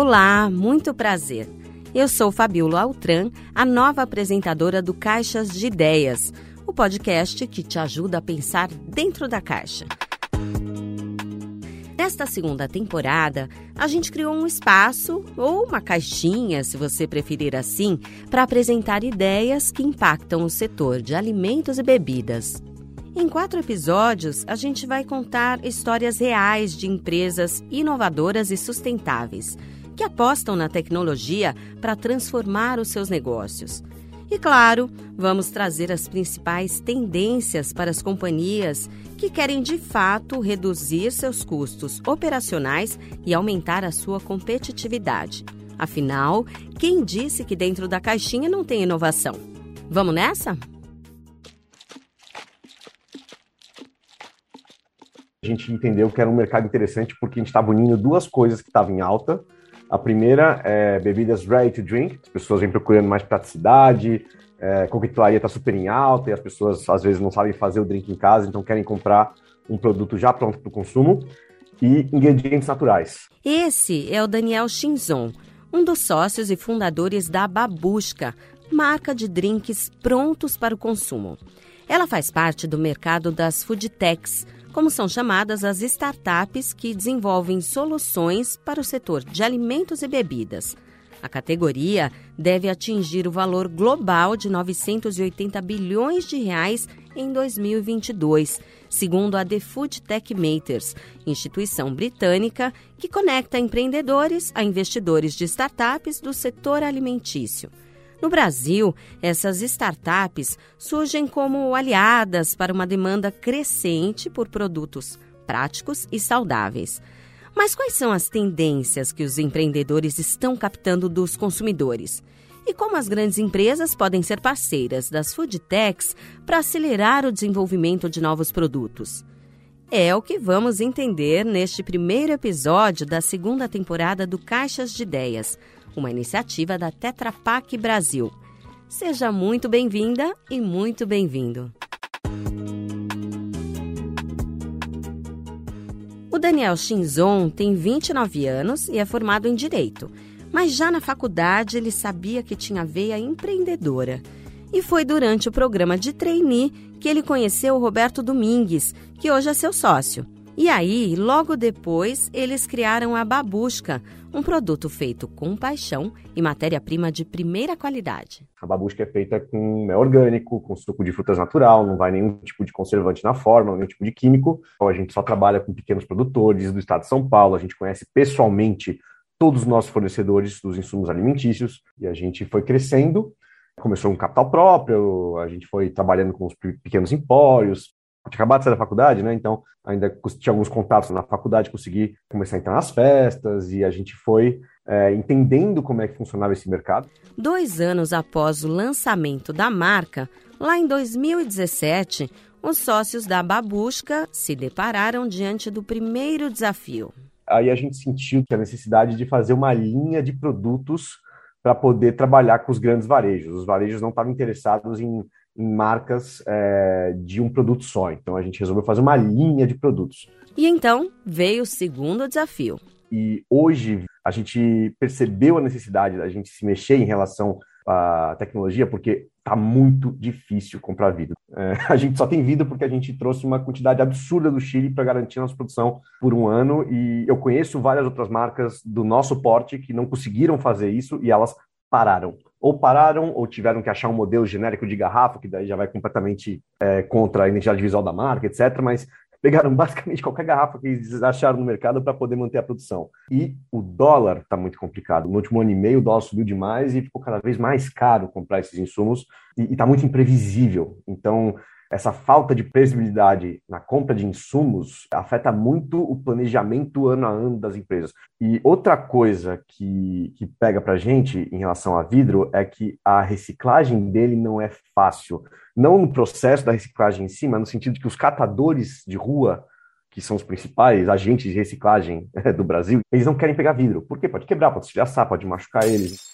Olá, muito prazer. Eu sou Fabiola Altran, a nova apresentadora do Caixas de Ideias, o podcast que te ajuda a pensar dentro da caixa. Nesta segunda temporada, a gente criou um espaço, ou uma caixinha, se você preferir assim, para apresentar ideias que impactam o setor de alimentos e bebidas. Em quatro episódios, a gente vai contar histórias reais de empresas inovadoras e sustentáveis que apostam na tecnologia para transformar os seus negócios. E claro, vamos trazer as principais tendências para as companhias que querem de fato reduzir seus custos operacionais e aumentar a sua competitividade. Afinal, quem disse que dentro da caixinha não tem inovação? Vamos nessa? A gente entendeu que era um mercado interessante porque a gente estava unindo duas coisas que estavam em alta a primeira é bebidas ready to drink, as pessoas vêm procurando mais praticidade, é, coquetelaria está super em alta e as pessoas às vezes não sabem fazer o drink em casa, então querem comprar um produto já pronto para o consumo e ingredientes naturais. Esse é o Daniel Shinzon, um dos sócios e fundadores da Babusca, marca de drinks prontos para o consumo. Ela faz parte do mercado das food techs, como são chamadas as startups que desenvolvem soluções para o setor de alimentos e bebidas. A categoria deve atingir o valor global de 980 bilhões de reais em 2022, segundo a The Food Tech Makers, instituição britânica que conecta empreendedores a investidores de startups do setor alimentício. No Brasil, essas startups surgem como aliadas para uma demanda crescente por produtos práticos e saudáveis. Mas quais são as tendências que os empreendedores estão captando dos consumidores? E como as grandes empresas podem ser parceiras das food techs para acelerar o desenvolvimento de novos produtos? É o que vamos entender neste primeiro episódio da segunda temporada do Caixas de Ideias uma iniciativa da Tetra Pak Brasil. Seja muito bem-vinda e muito bem-vindo. O Daniel Shinzon tem 29 anos e é formado em Direito, mas já na faculdade ele sabia que tinha veia empreendedora. E foi durante o programa de trainee que ele conheceu o Roberto Domingues, que hoje é seu sócio. E aí, logo depois, eles criaram a Babusca, um produto feito com paixão e matéria-prima de primeira qualidade. A babusca é feita com mel orgânico, com suco de frutas natural, não vai nenhum tipo de conservante na forma, nenhum tipo de químico. Então, a gente só trabalha com pequenos produtores do estado de São Paulo, a gente conhece pessoalmente todos os nossos fornecedores dos insumos alimentícios e a gente foi crescendo. Começou um capital próprio, a gente foi trabalhando com os pequenos empórios, acabado de sair da faculdade, né? Então, ainda tinha alguns contatos na faculdade, consegui começar a entrar nas festas e a gente foi é, entendendo como é que funcionava esse mercado. Dois anos após o lançamento da marca, lá em 2017, os sócios da Babusca se depararam diante do primeiro desafio. Aí a gente sentiu que a necessidade de fazer uma linha de produtos para poder trabalhar com os grandes varejos. Os varejos não estavam interessados em marcas é, de um produto só. Então a gente resolveu fazer uma linha de produtos. E então veio o segundo desafio. E hoje a gente percebeu a necessidade da gente se mexer em relação à tecnologia, porque está muito difícil comprar vidro. É, a gente só tem vidro porque a gente trouxe uma quantidade absurda do Chile para garantir nossa produção por um ano. E eu conheço várias outras marcas do nosso porte que não conseguiram fazer isso e elas pararam. Ou pararam, ou tiveram que achar um modelo genérico de garrafa, que daí já vai completamente é, contra a identidade visual da marca, etc. Mas pegaram basicamente qualquer garrafa que eles acharam no mercado para poder manter a produção. E o dólar está muito complicado. No último ano e meio, o dólar subiu demais e ficou cada vez mais caro comprar esses insumos e está muito imprevisível. Então, essa falta de previsibilidade na compra de insumos afeta muito o planejamento ano a ano das empresas. E outra coisa que, que pega para a gente em relação a vidro é que a reciclagem dele não é fácil. Não no processo da reciclagem em si, mas no sentido de que os catadores de rua que são os principais agentes de reciclagem do Brasil, eles não querem pegar vidro. Por quê? Pode quebrar, pode estilhaçar, pode machucar eles.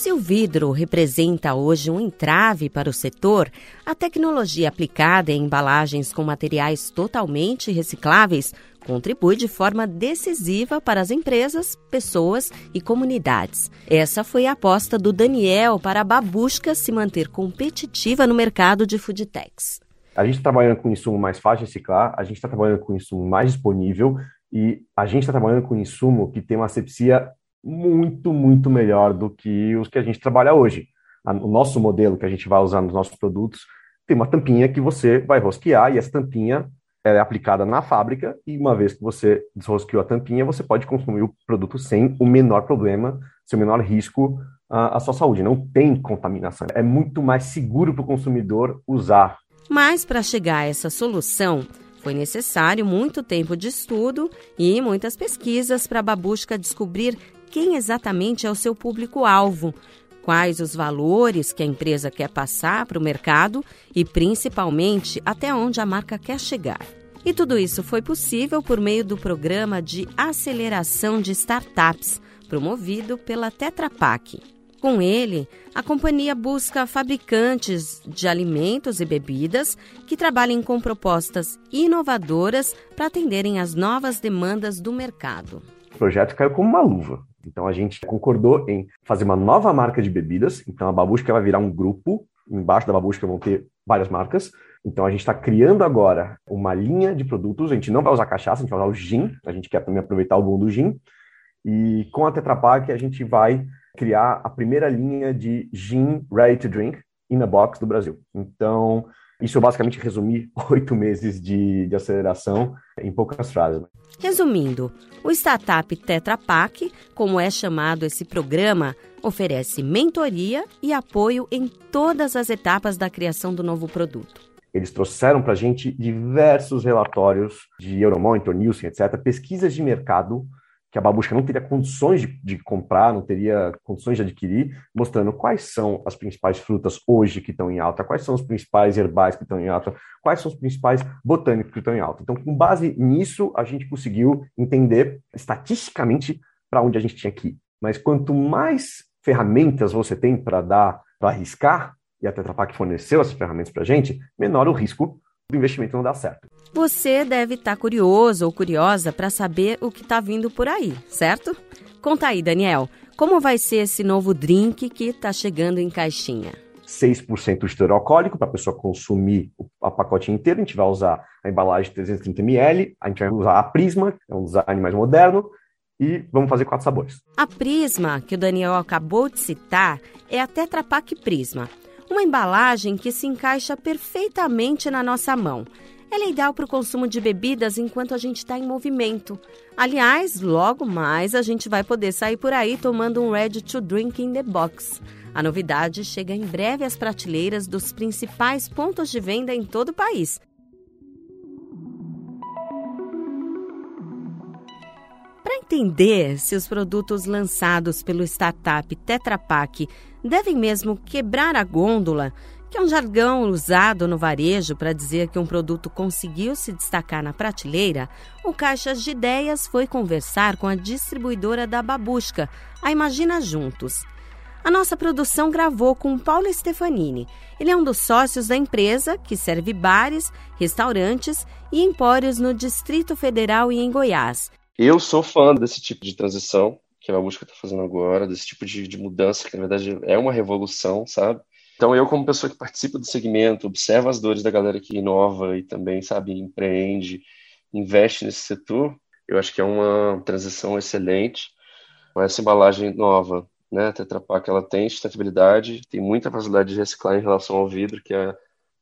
Se o vidro representa hoje um entrave para o setor, a tecnologia aplicada em embalagens com materiais totalmente recicláveis contribui de forma decisiva para as empresas, pessoas e comunidades. Essa foi a aposta do Daniel para a Babusca se manter competitiva no mercado de foodtechs. A gente está trabalhando com insumo mais fácil de reciclar, a gente está trabalhando com insumo mais disponível e a gente está trabalhando com insumo que tem uma asepsia muito, muito melhor do que os que a gente trabalha hoje. O nosso modelo que a gente vai usar nos nossos produtos tem uma tampinha que você vai rosquear e essa tampinha é aplicada na fábrica e uma vez que você desrosqueou a tampinha, você pode consumir o produto sem o menor problema, sem o menor risco à, à sua saúde. Não tem contaminação. É muito mais seguro para o consumidor usar. Mas para chegar a essa solução, foi necessário muito tempo de estudo e muitas pesquisas para a Babusca descobrir quem exatamente é o seu público-alvo, quais os valores que a empresa quer passar para o mercado e, principalmente, até onde a marca quer chegar. E tudo isso foi possível por meio do programa de aceleração de startups, promovido pela Tetra Pak. Com ele, a companhia busca fabricantes de alimentos e bebidas que trabalhem com propostas inovadoras para atenderem às novas demandas do mercado. O projeto caiu como uma luva. Então a gente concordou em fazer uma nova marca de bebidas. Então a Babusca vai virar um grupo. Embaixo da Babusca vão ter várias marcas. Então a gente está criando agora uma linha de produtos. A gente não vai usar cachaça, a gente vai usar o gin. A gente quer também aproveitar o bom do gin. E com a Tetra Pak a gente vai criar a primeira linha de gin ready to drink in a box do Brasil. Então isso eu basicamente resumi oito meses de, de aceleração em poucas frases. Resumindo, o Startup Tetra Pak, como é chamado esse programa, oferece mentoria e apoio em todas as etapas da criação do novo produto. Eles trouxeram para a gente diversos relatórios de Euromonitor, Nielsen, etc., pesquisas de mercado que a babushka não teria condições de, de, comprar, não teria condições de adquirir, mostrando quais são as principais frutas hoje que estão em alta, quais são os principais herbais que estão em alta, quais são os principais botânicos que estão em alta. Então, com base nisso, a gente conseguiu entender estatisticamente para onde a gente tinha que ir. Mas quanto mais ferramentas você tem para dar, para arriscar, e a Tetra Pak forneceu essas ferramentas para a gente, menor o risco do investimento não dar certo. Você deve estar tá curioso ou curiosa para saber o que está vindo por aí, certo? Conta aí, Daniel, como vai ser esse novo drink que está chegando em caixinha? 6% de teor alcoólico para a pessoa consumir o pacote inteiro. A gente vai usar a embalagem de 330ml, a gente vai usar a Prisma, é um design mais moderno, e vamos fazer quatro sabores. A Prisma, que o Daniel acabou de citar, é a Tetra Pak Prisma, uma embalagem que se encaixa perfeitamente na nossa mão. Ela é ideal para o consumo de bebidas enquanto a gente está em movimento. Aliás, logo mais a gente vai poder sair por aí tomando um Ready to Drink in the Box. A novidade chega em breve às prateleiras dos principais pontos de venda em todo o país. Para entender se os produtos lançados pelo startup Tetra Pak devem mesmo quebrar a gôndola, que é um jargão usado no varejo para dizer que um produto conseguiu se destacar na prateleira, o Caixas de Ideias foi conversar com a distribuidora da Babusca, a Imagina Juntos. A nossa produção gravou com Paulo Stefanini. Ele é um dos sócios da empresa que serve bares, restaurantes e empórios no Distrito Federal e em Goiás. Eu sou fã desse tipo de transição que a Babusca está fazendo agora, desse tipo de, de mudança, que na verdade é uma revolução, sabe? Então, eu, como pessoa que participa do segmento, observa as dores da galera que inova e também, sabe, empreende, investe nesse setor, eu acho que é uma transição excelente. Essa embalagem nova, né, Tetra Pak, ela tem sustentabilidade, tem muita facilidade de reciclar em relação ao vidro, que é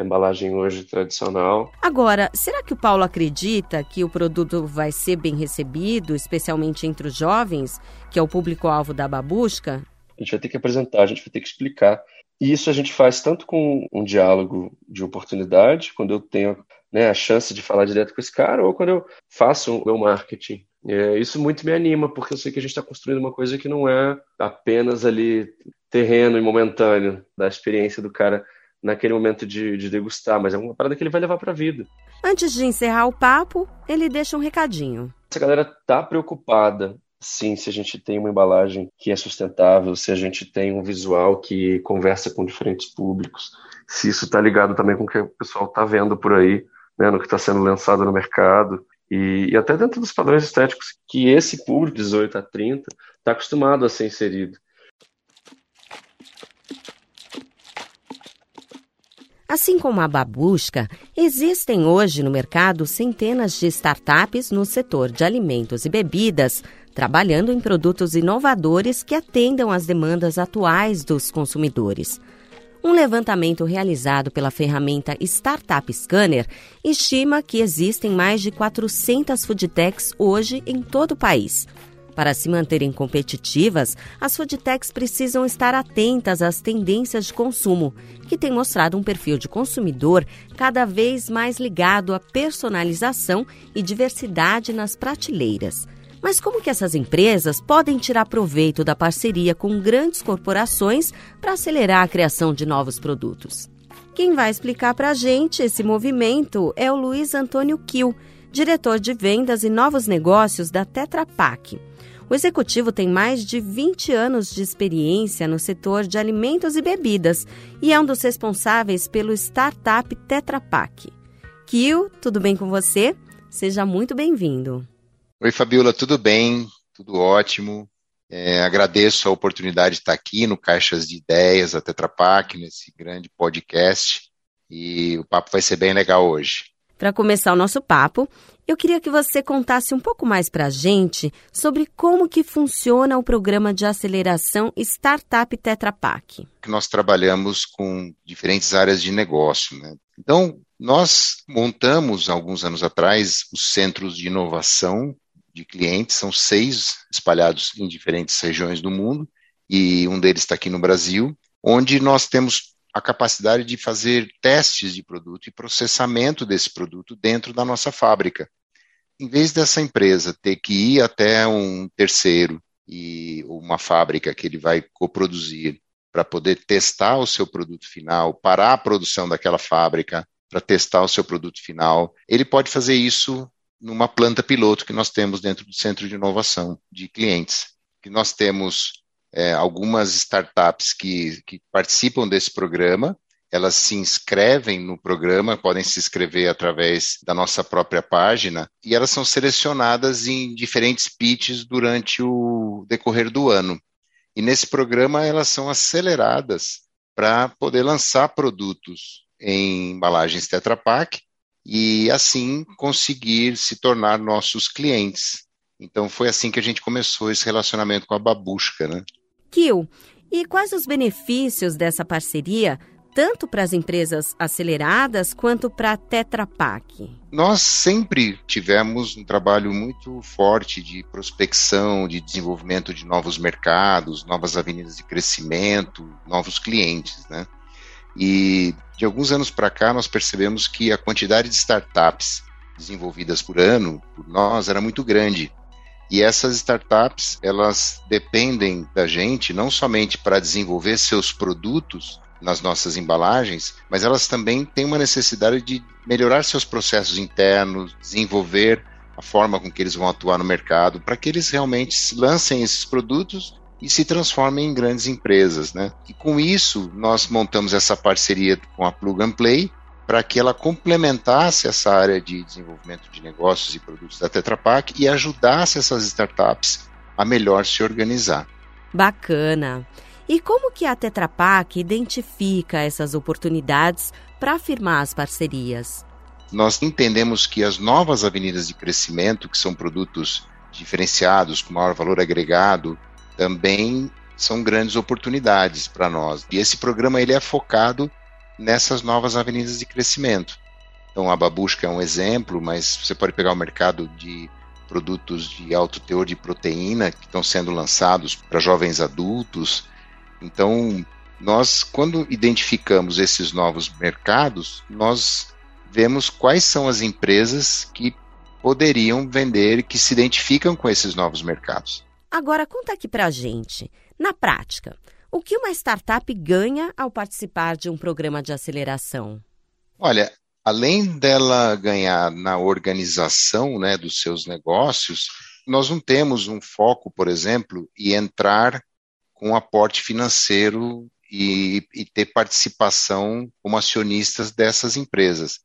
a embalagem hoje tradicional. Agora, será que o Paulo acredita que o produto vai ser bem recebido, especialmente entre os jovens, que é o público-alvo da babusca? A gente vai ter que apresentar, a gente vai ter que explicar. E isso a gente faz tanto com um diálogo de oportunidade, quando eu tenho né, a chance de falar direto com esse cara, ou quando eu faço o meu marketing. É, isso muito me anima, porque eu sei que a gente está construindo uma coisa que não é apenas ali terreno e momentâneo da experiência do cara naquele momento de, de degustar, mas é uma parada que ele vai levar para a vida. Antes de encerrar o papo, ele deixa um recadinho. Se a galera tá preocupada Sim, se a gente tem uma embalagem que é sustentável, se a gente tem um visual que conversa com diferentes públicos, se isso está ligado também com o que o pessoal está vendo por aí, né, no que está sendo lançado no mercado, e, e, até dentro dos padrões estéticos que esse público, 18 a 30, está acostumado a ser inserido. Assim como a Babusca, existem hoje no mercado centenas de startups no setor de alimentos e bebidas, trabalhando em produtos inovadores que atendam às demandas atuais dos consumidores. Um levantamento realizado pela ferramenta Startup Scanner estima que existem mais de 400 foodtechs hoje em todo o país. Para se manterem competitivas, as foodtechs precisam estar atentas às tendências de consumo, que têm mostrado um perfil de consumidor cada vez mais ligado à personalização e diversidade nas prateleiras. Mas como que essas empresas podem tirar proveito da parceria com grandes corporações para acelerar a criação de novos produtos? Quem vai explicar para a gente esse movimento é o Luiz Antônio Kiel, diretor de vendas e novos negócios da Tetra Pak. O executivo tem mais de 20 anos de experiência no setor de alimentos e bebidas e é um dos responsáveis pelo startup Tetra Pak. Kiel, tudo bem com você? Seja muito bem-vindo. Oi, Fabiola, tudo bem? Tudo ótimo. É, agradeço a oportunidade de estar aqui no Caixas de Ideias da Tetra Pak, nesse grande podcast, e o papo vai ser bem legal hoje. Para começar o nosso papo, eu queria que você contasse um pouco mais para a gente sobre como que funciona o programa de aceleração Startup Tetra Pak. Nós trabalhamos com diferentes áreas de negócio. Né? Então, nós montamos, alguns anos atrás, os centros de inovação de clientes, são seis espalhados em diferentes regiões do mundo, e um deles está aqui no Brasil, onde nós temos a capacidade de fazer testes de produto e processamento desse produto dentro da nossa fábrica. Em vez dessa empresa ter que ir até um terceiro e uma fábrica que ele vai coproduzir para poder testar o seu produto final, parar a produção daquela fábrica para testar o seu produto final, ele pode fazer isso numa planta piloto que nós temos dentro do Centro de Inovação de Clientes. Que nós temos é, algumas startups que, que participam desse programa, elas se inscrevem no programa, podem se inscrever através da nossa própria página, e elas são selecionadas em diferentes pitches durante o decorrer do ano. E nesse programa elas são aceleradas para poder lançar produtos em embalagens Tetra Pak e assim conseguir se tornar nossos clientes. Então foi assim que a gente começou esse relacionamento com a Babushka, né? Kil, e quais os benefícios dessa parceria, tanto para as empresas aceleradas quanto para a Tetra Pak? Nós sempre tivemos um trabalho muito forte de prospecção, de desenvolvimento de novos mercados, novas avenidas de crescimento, novos clientes, né? E de alguns anos para cá, nós percebemos que a quantidade de startups desenvolvidas por ano, por nós, era muito grande. E essas startups, elas dependem da gente não somente para desenvolver seus produtos nas nossas embalagens, mas elas também têm uma necessidade de melhorar seus processos internos, desenvolver a forma com que eles vão atuar no mercado, para que eles realmente lancem esses produtos e se transformem em grandes empresas, né? E com isso, nós montamos essa parceria com a Plug and Play para que ela complementasse essa área de desenvolvimento de negócios e produtos da Tetra Pak e ajudasse essas startups a melhor se organizar. Bacana. E como que a Tetra Pak identifica essas oportunidades para firmar as parcerias? Nós entendemos que as novas avenidas de crescimento, que são produtos diferenciados, com maior valor agregado, também são grandes oportunidades para nós. E esse programa ele é focado nessas novas avenidas de crescimento. Então a Babushka é um exemplo, mas você pode pegar o mercado de produtos de alto teor de proteína que estão sendo lançados para jovens adultos. Então, nós quando identificamos esses novos mercados, nós vemos quais são as empresas que poderiam vender, que se identificam com esses novos mercados. Agora, conta aqui pra gente, na prática, o que uma startup ganha ao participar de um programa de aceleração? Olha, além dela ganhar na organização né, dos seus negócios, nós não temos um foco, por exemplo, em entrar com um aporte financeiro e, e ter participação como acionistas dessas empresas.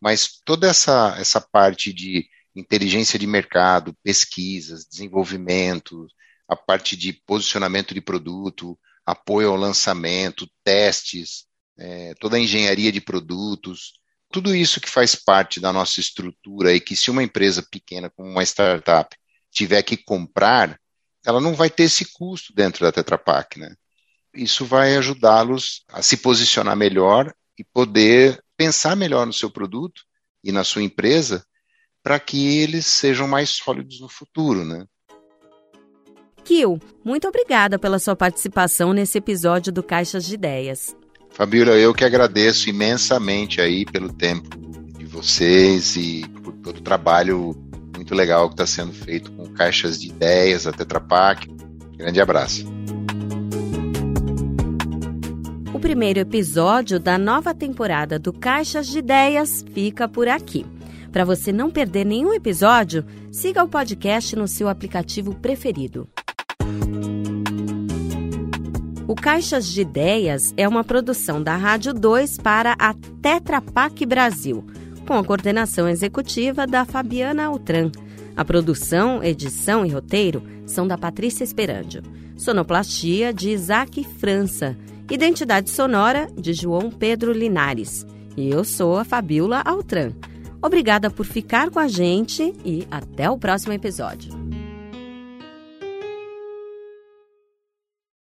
Mas toda essa, essa parte de inteligência de mercado, pesquisas, desenvolvimento, a parte de posicionamento de produto, apoio ao lançamento, testes, é, toda a engenharia de produtos, tudo isso que faz parte da nossa estrutura e que se uma empresa pequena como uma startup tiver que comprar, ela não vai ter esse custo dentro da Tetra Pak, né? Isso vai ajudá-los a se posicionar melhor e poder pensar melhor no seu produto e na sua empresa para que eles sejam mais sólidos no futuro, né? Kil, muito obrigada pela sua participação nesse episódio do Caixas de Ideias. Fabíola, eu que agradeço imensamente aí pelo tempo de vocês e por todo o trabalho muito legal que está sendo feito com Caixas de Ideias, a Tetra Pak. Grande abraço. O primeiro episódio da nova temporada do Caixas de Ideias fica por aqui. Para você não perder nenhum episódio, siga o podcast no seu aplicativo preferido. O Caixas de Ideias é uma produção da Rádio 2 para a Tetra Pak Brasil, com a coordenação executiva da Fabiana Altran. A produção, edição e roteiro são da Patrícia Esperandio. Sonoplastia de Isaac França. Identidade sonora de João Pedro Linares. E eu sou a Fabiola Altran. Obrigada por ficar com a gente e até o próximo episódio.